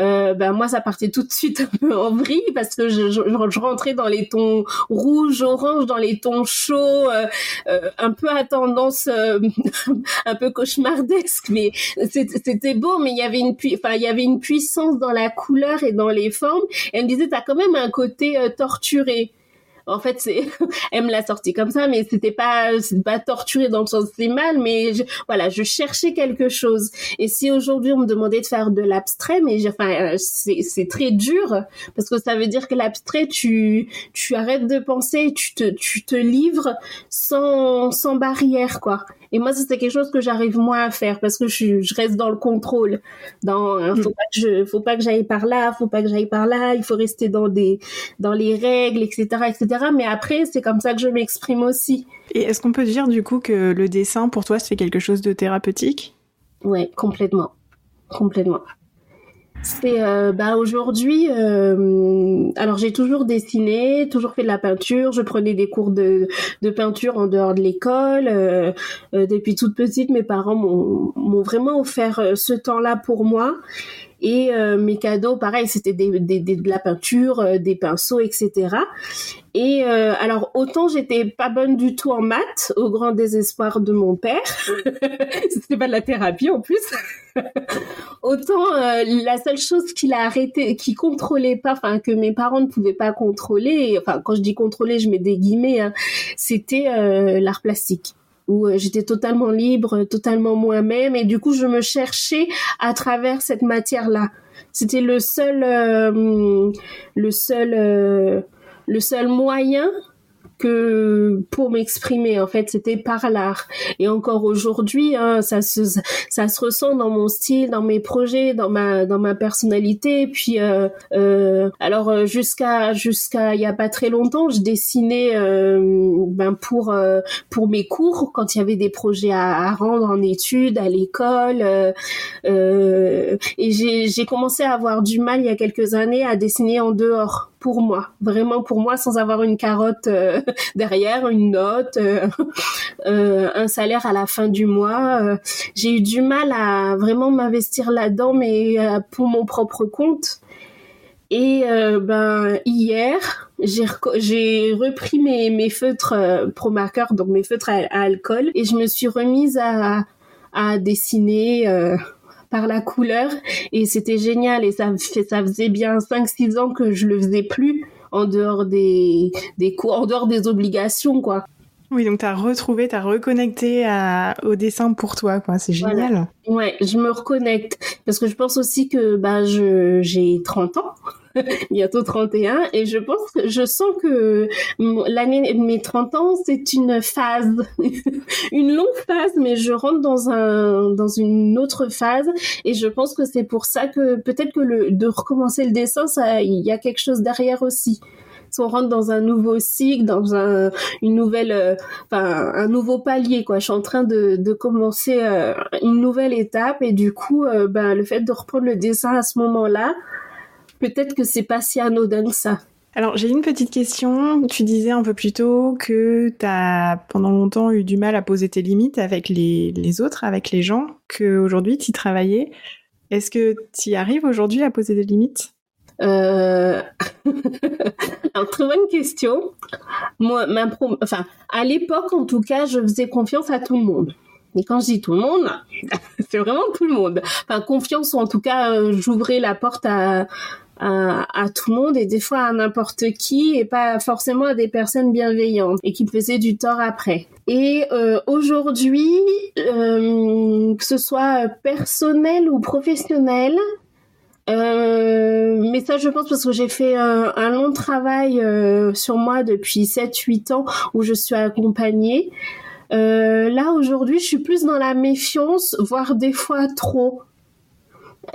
euh, ben moi ça partait tout de suite un peu en vrille parce que je, je, je rentrais dans les tons rouge, orange, dans les tons chauds, euh, euh un peu à tendance euh, un peu cauchemardesque, mais c'était beau, mais il y avait une enfin il y avait une puissance dans la couleur et dans les formes. Elle me disait t'as quand même un côté torturé. En fait, c'est, elle me l'a sorti comme ça, mais c'était pas, c'est pas torturé dans le sens c'est mal, mais voilà, je cherchais quelque chose. Et si aujourd'hui on me demandait de faire de l'abstrait, mais enfin, euh, c'est, c'est très dur parce que ça veut dire que l'abstrait, tu, tu arrêtes de penser, tu te, tu te livres sans, sans barrière, quoi. Et moi, c'était quelque chose que j'arrive moins à faire parce que je, je reste dans le contrôle. Dans, faut mm. pas que je, faut pas que j'aille par là, faut pas que j'aille par là. Il faut rester dans des, dans les règles, etc., etc. Mais après, c'est comme ça que je m'exprime aussi. Et est-ce qu'on peut dire du coup que le dessin pour toi c'est quelque chose de thérapeutique? Ouais, complètement, complètement. C'est euh, bah aujourd'hui, euh, alors j'ai toujours dessiné, toujours fait de la peinture. Je prenais des cours de, de peinture en dehors de l'école. Euh, depuis toute petite, mes parents m'ont vraiment offert ce temps-là pour moi. Et mes cadeaux, pareil, c'était des, des, de la peinture, des pinceaux, etc. Et euh, alors autant j'étais pas bonne du tout en maths, au grand désespoir de mon père. C'était pas de la thérapie en plus. autant euh, la seule chose qu'il a arrêté, qui contrôlait pas, enfin que mes parents ne pouvaient pas contrôler, enfin quand je dis contrôler, je mets des guillemets, hein, c'était euh, l'art plastique où j'étais totalement libre, totalement moi-même, et du coup je me cherchais à travers cette matière-là. C'était le seul, le seul le seul moyen que pour m'exprimer en fait c'était par l'art. Et encore aujourd'hui hein, ça se ça se ressent dans mon style dans mes projets dans ma dans ma personnalité. Puis euh, euh, alors euh, jusqu'à jusqu'à il y a pas très longtemps je dessinais ben pour pour mes cours quand il y avait des projets à, à rendre en études à l'école et j'ai j'ai commencé à avoir du mal il y a quelques années à dessiner en dehors pour moi, vraiment pour moi, sans avoir une carotte euh, derrière, une note, euh, euh, un salaire à la fin du mois. j'ai eu du mal à vraiment m'investir là-dedans, mais pour mon propre compte. Et ben hier, j'ai j'ai repris mes feutres pro marqueurs, donc mes feutres à, alcool, et je me suis remise à à dessiner par la couleur et c'était génial et ça ça faisait bien 5 6 ans que je le faisais plus en dehors des des cours en dehors des obligations quoi. Oui, donc tu as retrouvé, tu as reconnecté à, au dessin pour toi, quoi. C'est génial. Ouais, je me reconnecte. Parce que je pense aussi que bah, j'ai 30 ans, bientôt 31, et je pense que je sens que l'année de mes 30 ans, c'est une phase, une longue phase, mais je rentre dans, un, dans une autre phase. Et je pense que c'est pour ça que peut-être que le, de recommencer le dessin, il y a quelque chose derrière aussi on rentre dans un nouveau cycle, dans un, une nouvelle, euh, enfin un nouveau palier quoi. Je suis en train de, de commencer euh, une nouvelle étape et du coup, euh, ben le fait de reprendre le dessin à ce moment-là, peut-être que c'est pas si anodin que ça. Alors j'ai une petite question. Tu disais un peu plus tôt que tu as pendant longtemps eu du mal à poser tes limites avec les, les autres, avec les gens, qu'aujourd'hui tu travaillais. Est-ce que tu y arrives aujourd'hui à poser des limites? Euh... Alors, très bonne question. Moi, ma enfin, à l'époque, en tout cas, je faisais confiance à tout le monde. Et quand je dis tout le monde, c'est vraiment tout le monde. Enfin, confiance ou en tout cas, euh, j'ouvrais la porte à, à, tout le monde et des fois à n'importe qui et pas forcément à des personnes bienveillantes et qui faisaient du tort après. Et euh, aujourd'hui, euh, que ce soit personnel ou professionnel, euh, mais ça, je pense parce que j'ai fait un, long travail sur moi depuis 7-8 ans où je suis accompagnée. Là, aujourd'hui, je suis plus dans la méfiance, voire des fois trop.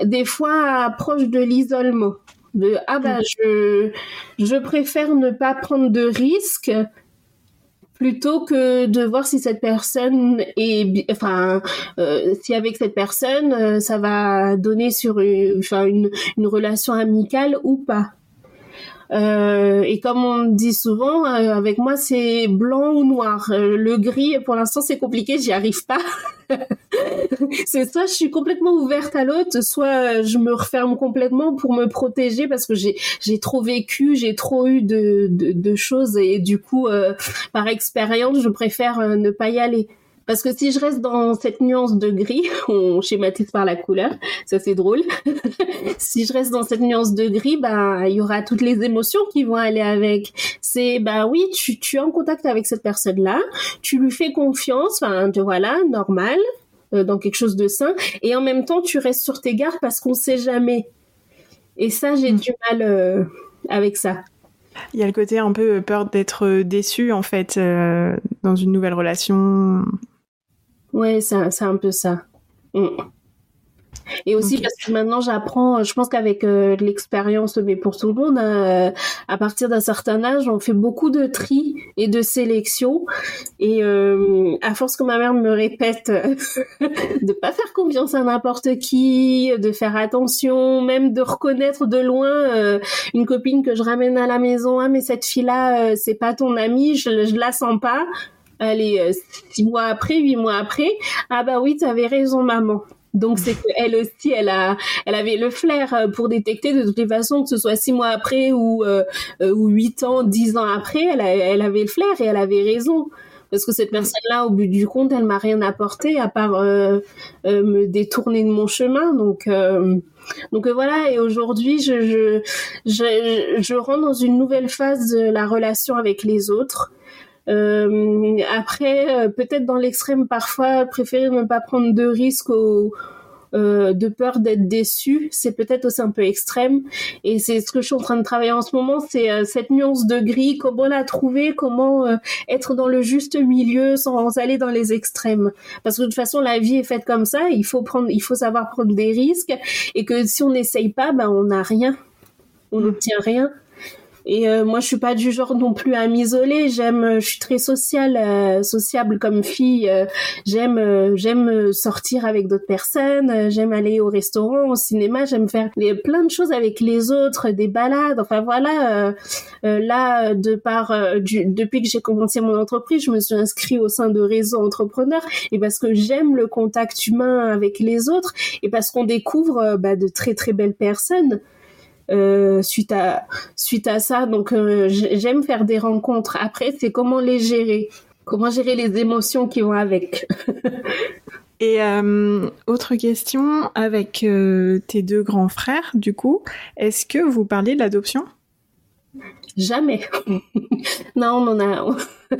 Des fois, proche de l'isolement. De, ah bah, je, je préfère ne pas prendre de risques plutôt que de voir si cette personne est enfin euh, si avec cette personne euh, ça va donner sur une, une relation amicale ou pas euh, et comme on dit souvent, euh, avec moi c'est blanc ou noir. Euh, le gris, pour l'instant c'est compliqué, j'y arrive pas. c'est soit je suis complètement ouverte à l'autre, soit je me referme complètement pour me protéger parce que j'ai trop vécu, j'ai trop eu de, de, de choses et du coup par expérience je préfère ne pas y aller. Parce que si je reste dans cette nuance de gris, on schématise par la couleur, ça c'est drôle. si je reste dans cette nuance de gris, bah il y aura toutes les émotions qui vont aller avec. C'est bah oui, tu, tu es en contact avec cette personne-là, tu lui fais confiance, enfin voilà, normal, euh, dans quelque chose de sain, et en même temps tu restes sur tes gardes parce qu'on sait jamais. Et ça, j'ai mm. du mal euh, avec ça. Il y a le côté un peu peur d'être déçu en fait euh, dans une nouvelle relation. Ouais, c'est un peu ça. Mm. Et aussi parce que maintenant j'apprends, je pense qu'avec euh, l'expérience, mais pour tout le monde, euh, à partir d'un certain âge, on fait beaucoup de tri et de sélection. Et euh, à force que ma mère me répète de pas faire confiance à n'importe qui, de faire attention, même de reconnaître de loin une copine que je ramène à la maison, ah mais cette fille-là, c'est pas ton amie, je, je la sens pas. Allez, six mois après, huit mois après, ah bah oui, t'avais raison, maman. Donc c'est qu'elle aussi, elle a, elle avait le flair euh, pour détecter de toutes les façons, que ce soit six mois après ou euh, euh, ou huit ans, dix ans après, elle, elle avait le flair et elle avait raison. Parce que cette personne-là, au but du compte, elle m'a rien apporté à part me détourner de mon chemin. Donc donc voilà. Et aujourd'hui, je, je je je rentre dans une nouvelle phase de la relation avec les autres. Euh, après, euh, peut-être dans l'extrême, parfois, préférer ne pas prendre de risques au, euh, de peur d'être déçu, c'est peut-être aussi un peu extrême. Et c'est ce que je suis en train de travailler en ce moment, c'est euh, cette nuance de gris, comment la trouver, comment être dans le juste milieu sans aller dans les extrêmes? Parce que de toute façon, la vie est faite comme ça, il faut prendre, il faut savoir prendre des risques, et que si on n'essaye pas, ben on n'a rien, on n'obtient rien. Et euh, moi, je suis pas du genre non plus à m'isoler. J'aime, euh, je suis très sociale, euh, sociable comme fille. j'aime, j'aime sortir avec d'autres personnes. j'aime aller au restaurant, au cinéma. J'aime faire plein de choses avec les autres, des balades. Enfin voilà. là, de par, du, depuis que j'ai commencé mon entreprise, je me suis inscrite au sein de réseaux entrepreneurs et parce que j'aime le contact humain avec les autres et parce qu'on découvre bah, de très très belles personnes. Euh, suite à suite à ça. Donc euh, j'aime faire des rencontres. Après, c'est comment les gérer, comment gérer les émotions qui vont avec. Et euh, autre question, avec tes deux grands frères, du coup, est-ce que vous parlez de l'adoption? Jamais. non, on en a,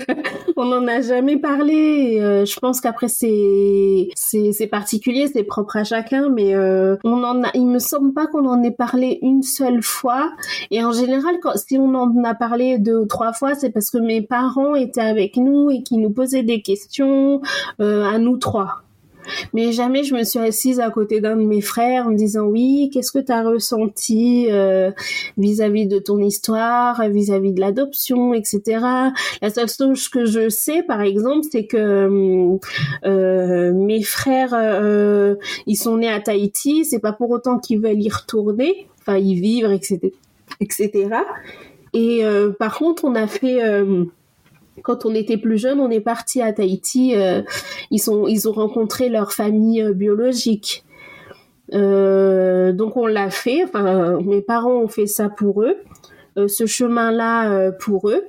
on n'en a jamais parlé. Euh, je pense qu'après c'est c'est particulier, c'est propre à chacun, mais euh, on en a. Il me semble pas qu'on en ait parlé une seule fois. Et en général, quand, si on en a parlé deux ou trois fois, c'est parce que mes parents étaient avec nous et qui nous posaient des questions euh, à nous trois. Mais jamais je me suis assise à côté d'un de mes frères en me disant oui, qu'est-ce que tu as ressenti euh, vis-à-vis de ton histoire, vis-à-vis de l'adoption, etc. La seule chose que je sais, par exemple, c'est que euh, mes frères, euh, ils sont nés à Tahiti. C'est pas pour autant qu'ils veulent y retourner, enfin y vivre, etc., etc. Et par contre, on a fait quand on était plus jeune, on est parti à Tahiti. Euh, ils ont rencontré leur famille euh, biologique. Euh, donc on l'a fait. Enfin, mes parents ont fait ça pour eux, ce chemin-là pour eux.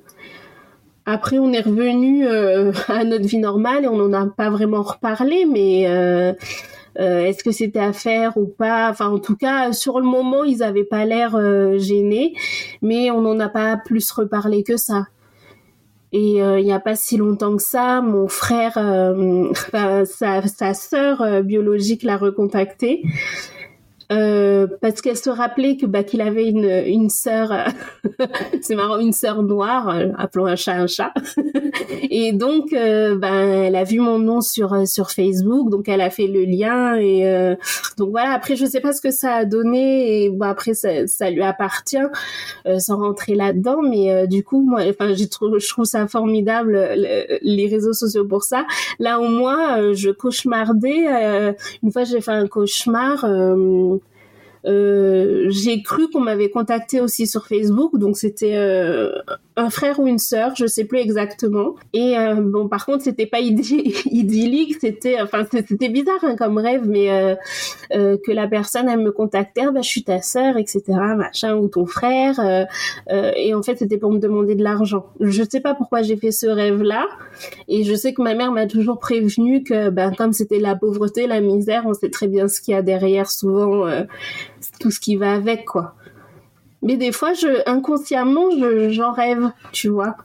Après, on est revenu à notre vie normale et on n'en a pas vraiment reparlé, mais est-ce que c'était à faire ou pas? Enfin, en tout cas, sur le moment, ils n'avaient pas l'air gênés, mais on n'en a pas plus reparlé que ça. Et euh, il n'y a pas si longtemps que ça, mon frère, euh, sa, sa sœur euh, biologique l'a recontacté euh, parce qu'elle se rappelait que bah qu'il avait une une sœur c'est marrant une sœur noire euh, appelons un chat un chat. Et donc euh, ben elle a vu mon nom sur sur Facebook donc elle a fait le lien et donc voilà. Après je sais pas ce que ça a donné et bon après ça, ça lui appartient sans rentrer là-dedans mais du coup moi enfin j'ai trouve je trouve ça formidable les réseaux sociaux pour ça. Là au moins je cauchemardais une fois j'ai fait un cauchemar euh, j'ai cru qu'on m'avait contacté aussi sur Facebook, donc c'était euh, un frère ou une sœur, je sais plus exactement. Et euh, bon, par contre, c'était pas idyllique, c'était, enfin, c'était bizarre hein, comme rêve, mais euh, euh, que la personne elle me contactait, ah, bah, je suis ta sœur, etc., machin, ou ton frère. et en fait, c'était pour me demander de l'argent. Je sais pas pourquoi j'ai fait ce rêve-là, et je sais que ma mère m'a toujours prévenu que, ben, comme c'était la pauvreté, la misère, on sait très bien ce qu'il y a derrière, souvent tout ce qui va avec, quoi. Mais des fois, je, inconsciemment, j'en rêve, tu vois,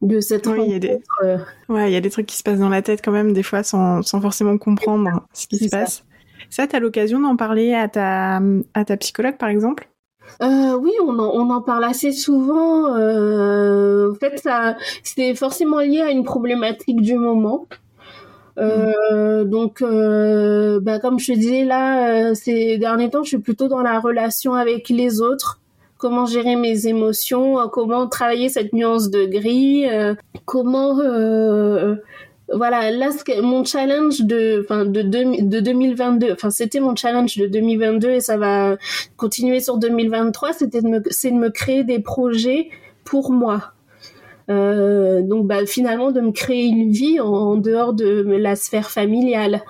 de cette oui, Il y a des... Euh. Ouais, il y a des trucs qui se passent dans la tête quand même, des fois, sans, sans forcément comprendre ce qui se passe. Ça, tu as l'occasion d'en parler à ta, à ta psychologue, par exemple? Euh, oui, on en, on en parle assez souvent. Euh, en fait, ça, c'était forcément lié à une problématique du moment. Euh, donc, bah, comme je te disais là, ces derniers temps, je suis plutôt dans la relation avec les autres comment gérer mes émotions, euh, comment travailler cette nuance de gris, euh, comment euh, voilà, là mon challenge de de 2022, enfin c'était mon challenge de 2022 et ça va continuer sur 2023, c'était de me c'est de me créer des projets pour moi. Euh, donc bah, finalement de me créer une vie en, dehors de la sphère familiale,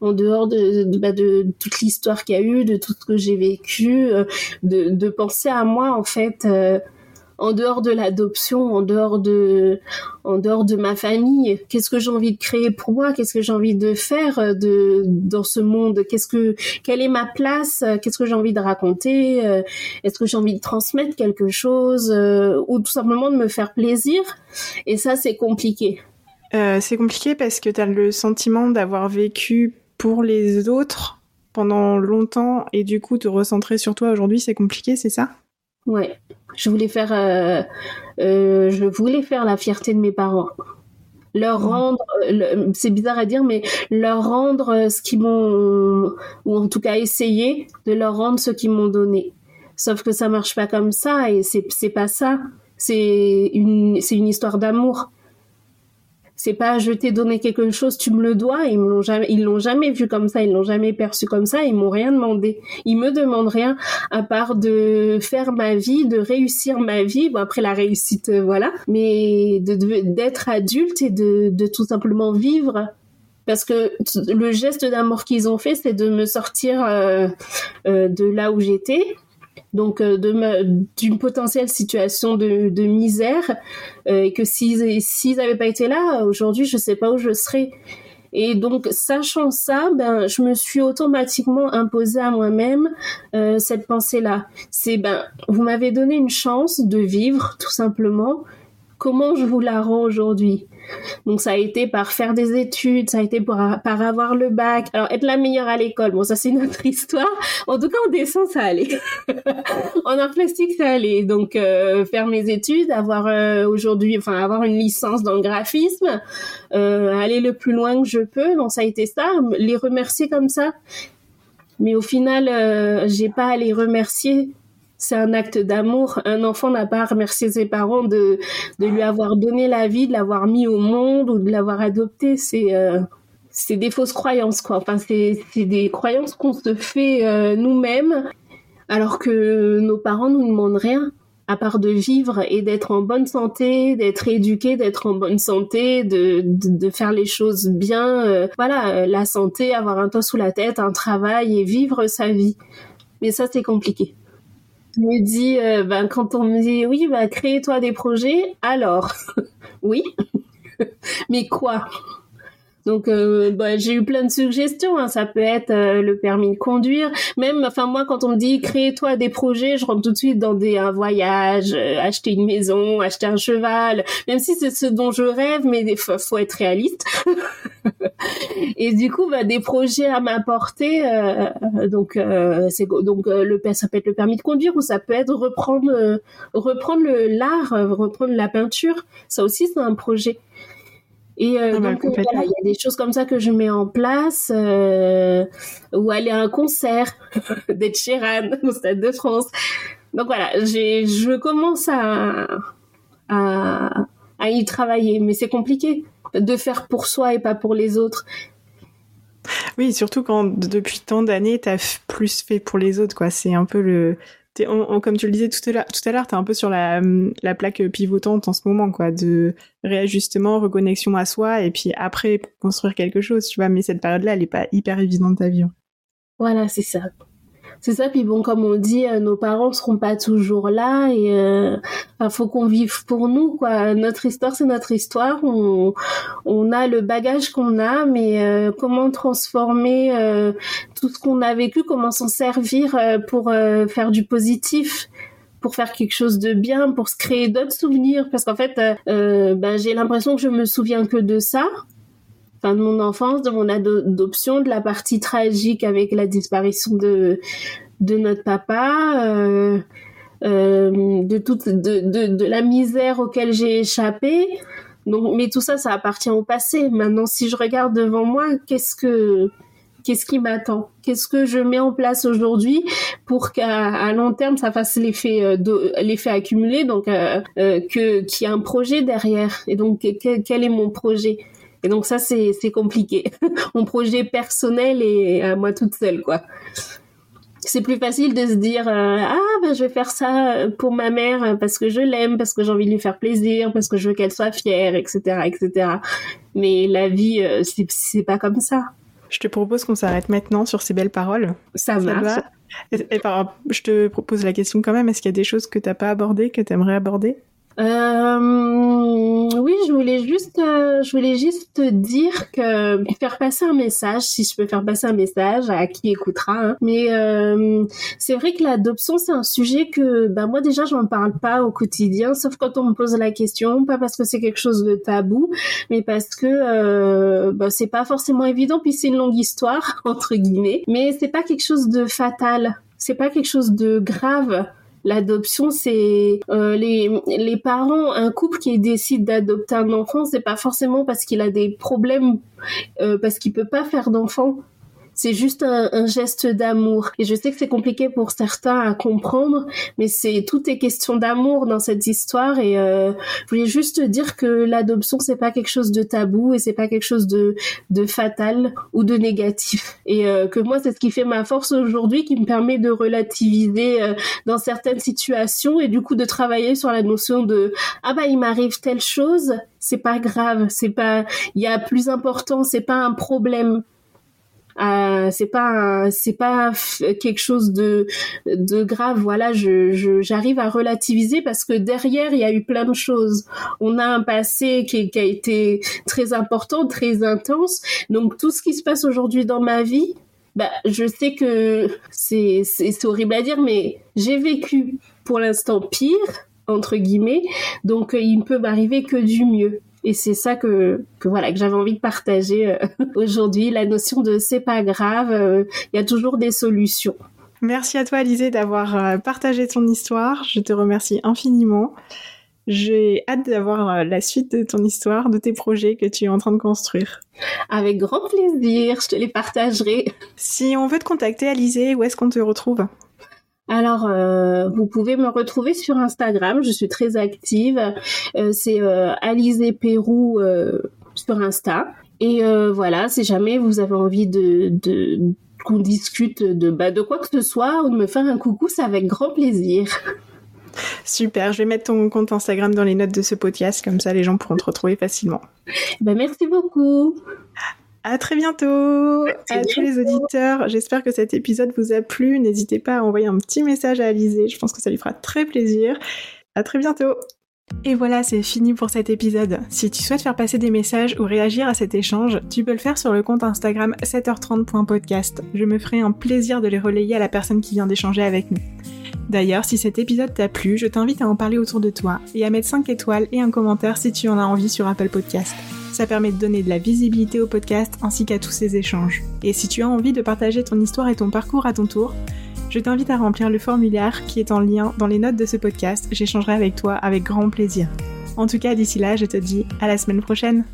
en dehors de, bah, de toute l'histoire qu'il y a eu, de tout ce que j'ai vécu, euh, de, de, penser à moi en fait. Euh, en dehors de l'adoption, en dehors de, en dehors de ma famille, qu'est-ce que j'ai envie de créer pour moi, qu'est-ce que j'ai envie de faire euh, de dans ce monde, qu'est-ce que, quelle est ma place, euh, qu'est-ce que j'ai envie de raconter, euh, est-ce que j'ai envie de transmettre quelque chose ou tout simplement de me faire plaisir? Et ça, c'est compliqué. c'est compliqué parce que tu as le sentiment d'avoir vécu pour les autres pendant longtemps et du coup te recentrer sur toi aujourd'hui, c'est compliqué, c'est ça? Ouais, je voulais faire, euh, euh, je voulais faire la fierté de mes parents, leur mmh. rendre, euh, c'est bizarre à dire, mais leur rendre ce qu'ils m'ont, ou en tout cas essayer de leur rendre ce qu'ils m'ont donné. Sauf que ça marche pas comme ça et c'est c'est pas ça. C'est une c'est une histoire d'amour. C'est pas je t'ai donné quelque chose, tu me le dois. Ils l'ont jamais, ils l'ont jamais vu comme ça, ils l'ont jamais perçu comme ça. Ils m'ont rien demandé. Ils me demandent rien à part de faire ma vie, de réussir ma vie. Bon après la réussite, euh, voilà, mais d'être adulte et de, de tout simplement vivre parce que le geste d'amour qu'ils ont fait, c'est de me sortir euh, euh, de là où j'étais donc euh, d'une potentielle situation de, de misère, euh, et que s'ils s'ils n'avaient pas été là, aujourd'hui, je sais pas où je serais. Et donc, sachant ça, ben, je me suis automatiquement imposé à moi-même euh, cette pensée-là. C'est ben, vous m'avez donné une chance de vivre, tout simplement. Comment je vous la rends aujourd'hui? Donc ça a été par faire des études, ça a été par, par avoir le bac. Alors être la meilleure à l'école, bon ça c'est notre histoire. En tout cas en dessin ça allait. en art plastique ça allait. Donc euh, faire mes études, avoir euh, aujourd'hui, enfin avoir une licence dans le graphisme, euh, aller le plus loin que je peux. Donc ça a été ça. Les remercier comme ça. Mais au final, j'ai pas à les remercier c'est un acte d'amour. Un enfant n'a pas à remercier ses parents de, de lui avoir donné la vie, de l'avoir mis au monde ou de l'avoir adopté. C'est euh, des fausses croyances, quoi. Enfin, c'est des croyances qu'on se fait euh, nous-mêmes, alors que nos parents nous demandent rien à part de vivre et d'être en bonne santé, d'être éduqué, d'être en bonne santé, de, de, faire les choses bien. Euh, voilà, la santé, avoir un toit sous la tête, un travail et vivre sa vie. Mais ça, c'est compliqué me dit, euh, ben, quand on me dit, oui, bah, crée-toi des projets, alors, oui, mais quoi? Donc, euh, bah, j'ai eu plein de suggestions. Hein. Ça peut être euh, le permis de conduire. Même, enfin moi, quand on me dit crée-toi des projets, je rentre tout de suite dans des un voyage, acheter une maison, acheter un cheval. Même si c'est ce dont je rêve, mais il faut être réaliste. et du coup, bah, des projets à m'apporter. Euh, donc, euh, c'est donc euh, le ça peut être le permis de conduire ou ça peut être reprendre reprendre l'art, reprendre la peinture. Ça aussi, c'est un projet. Et ah bah, donc, il y a des choses comme ça que je mets en place, ou aller à un concert d'être Sheeran au Stade de France. Donc voilà, je commence à, à, à y travailler, mais c'est compliqué de faire pour soi et pas pour les autres. Oui, surtout quand depuis tant d'années, tu as plus fait pour les autres, quoi. C'est un peu le. Comme tu le disais tout à l'heure, tout à l'heure, t'es un peu sur la, la plaque pivotante en ce moment, quoi, de réajustement, reconnexion à soi, et puis après construire quelque chose, tu vois. Mais cette période-là, elle est pas hyper évidente à vivre. Voilà, c'est ça c'est ça puis bon comme on dit euh, nos parents seront pas toujours là et euh, faut qu'on vive pour nous quoi. Notre histoire c'est notre histoire. On on a le bagage qu'on a mais euh, comment transformer euh, tout ce qu'on a vécu comment s'en servir pour faire du positif pour faire quelque chose de bien, pour se créer d'autres souvenirs, parce qu'en fait, ben, j'ai l'impression que je me souviens que de ça, enfin de mon enfance, de mon adoption, de la partie tragique avec la disparition de de notre papa, euh, euh, de toute de, de, de la misère auquel j'ai échappé. Donc, mais tout ça, ça appartient au passé. Maintenant, si je regarde devant moi, qu'est-ce que qu'est-ce qui m'attend? Qu'est-ce que je mets en place aujourd'hui pour qu'à long terme ça fasse l'effet euh, l'effet accumulé, donc euh, euh, que qu'il y a un projet derrière. Et donc quel est mon projet? Et donc ça, c'est compliqué. Mon projet personnel est à moi toute seule, quoi. C'est plus facile de se dire euh, ah ben je vais faire ça pour ma mère parce que je l'aime, parce que j'ai envie de lui faire plaisir, parce que je veux qu'elle soit fière, etc., etc. Mais la vie, euh, c'est pas comme ça. Je te propose qu'on s'arrête maintenant sur ces belles paroles. Ça, marche. et, je te propose la question quand même. Est-ce qu'il y a des choses que t'as pas abordées, que tu aimerais aborder? Euh, oui, je voulais juste, euh, je voulais juste te dire que faire passer un message, si je peux faire passer un message à qui écoutera. Hein. Mais euh, c'est vrai que l'adoption, c'est un sujet que, bah moi déjà, je n'en parle pas au quotidien, sauf quand on me pose la question, pas parce que c'est quelque chose de tabou, mais parce que euh, bah, c'est pas forcément évident. Puis c'est une longue histoire entre guillemets, mais c'est pas quelque chose de fatal. C'est pas quelque chose de grave L'adoption, c'est euh, les, les parents, un couple qui décide d'adopter un enfant, c'est pas forcément parce qu'il a des problèmes, euh, parce qu'il peut pas faire d'enfant c'est juste un, geste d'amour. Et je sais que c'est compliqué pour certains à comprendre, mais c'est tout est question d'amour dans cette histoire. Et euh, je voulais juste dire que l'adoption c'est pas quelque chose de tabou et c'est pas quelque chose de fatal ou de négatif. Et euh, que moi c'est ce qui fait ma force aujourd'hui, qui me permet de relativiser euh, dans certaines situations et du coup de travailler sur la notion de ah bah il m'arrive telle chose, c'est pas grave, c'est pas il y a plus important, c'est pas un problème Euh, c'est pas c'est pas quelque chose de de grave. Voilà, je j'arrive à relativiser parce que derrière il y a eu plein de choses. On a un passé qui, a été très important, très intense. Donc tout ce qui se passe aujourd'hui dans ma vie, bah, je sais que c'est c'est horrible à dire, mais j'ai vécu pour l'instant pire entre guillemets. Donc il ne peut m'arriver que du mieux. Et c'est ça que, que voilà que j'avais envie de partager euh, aujourd'hui, la notion de c'est pas grave, euh, il y a toujours des solutions. Merci à toi Alizé d'avoir euh, partagé ton histoire. Je te remercie infiniment. J'ai hâte d'avoir la suite de ton histoire, de tes projets que tu es en train de construire. Avec grand plaisir, je te les partagerai. Si on veut te contacter, Alizé, où est-ce qu'on te retrouve? Alors, euh, vous pouvez me retrouver sur Instagram. Je suis très active. Euh, c'est euh, Alizé Pérou euh, sur Insta. Et voilà, si jamais vous avez envie de, de qu'on discute de bah, de quoi que ce soit ou de me faire un coucou, c'est avec grand plaisir. Super, je vais mettre ton compte Instagram dans les notes de ce podcast, comme ça les gens pourront te retrouver facilement. Ben, merci beaucoup. À très bientôt à tous les auditeurs. J'espère que cet épisode vous a plu. N'hésitez pas à envoyer un petit message à Alizé. Je pense que ça lui fera très plaisir. À très bientôt. Et voilà, c'est fini pour cet épisode. Si tu souhaites faire passer des messages ou réagir à cet échange, tu peux le faire sur le compte Instagram 7h30.podcast. Je me ferai un plaisir de les relayer à la personne qui vient d'échanger avec nous. D'ailleurs, si cet épisode t'a plu, je t'invite à en parler autour de toi et à mettre 5 étoiles et un commentaire si tu en as envie sur Apple Podcast. Ça permet de donner de la visibilité au podcast ainsi qu'à tous ces échanges. Et si tu as envie de partager ton histoire et ton parcours à ton tour, je t'invite à remplir le formulaire qui est en lien dans les notes de ce podcast. J'échangerai avec toi avec grand plaisir. En tout cas, d'ici là, je te dis à la semaine prochaine.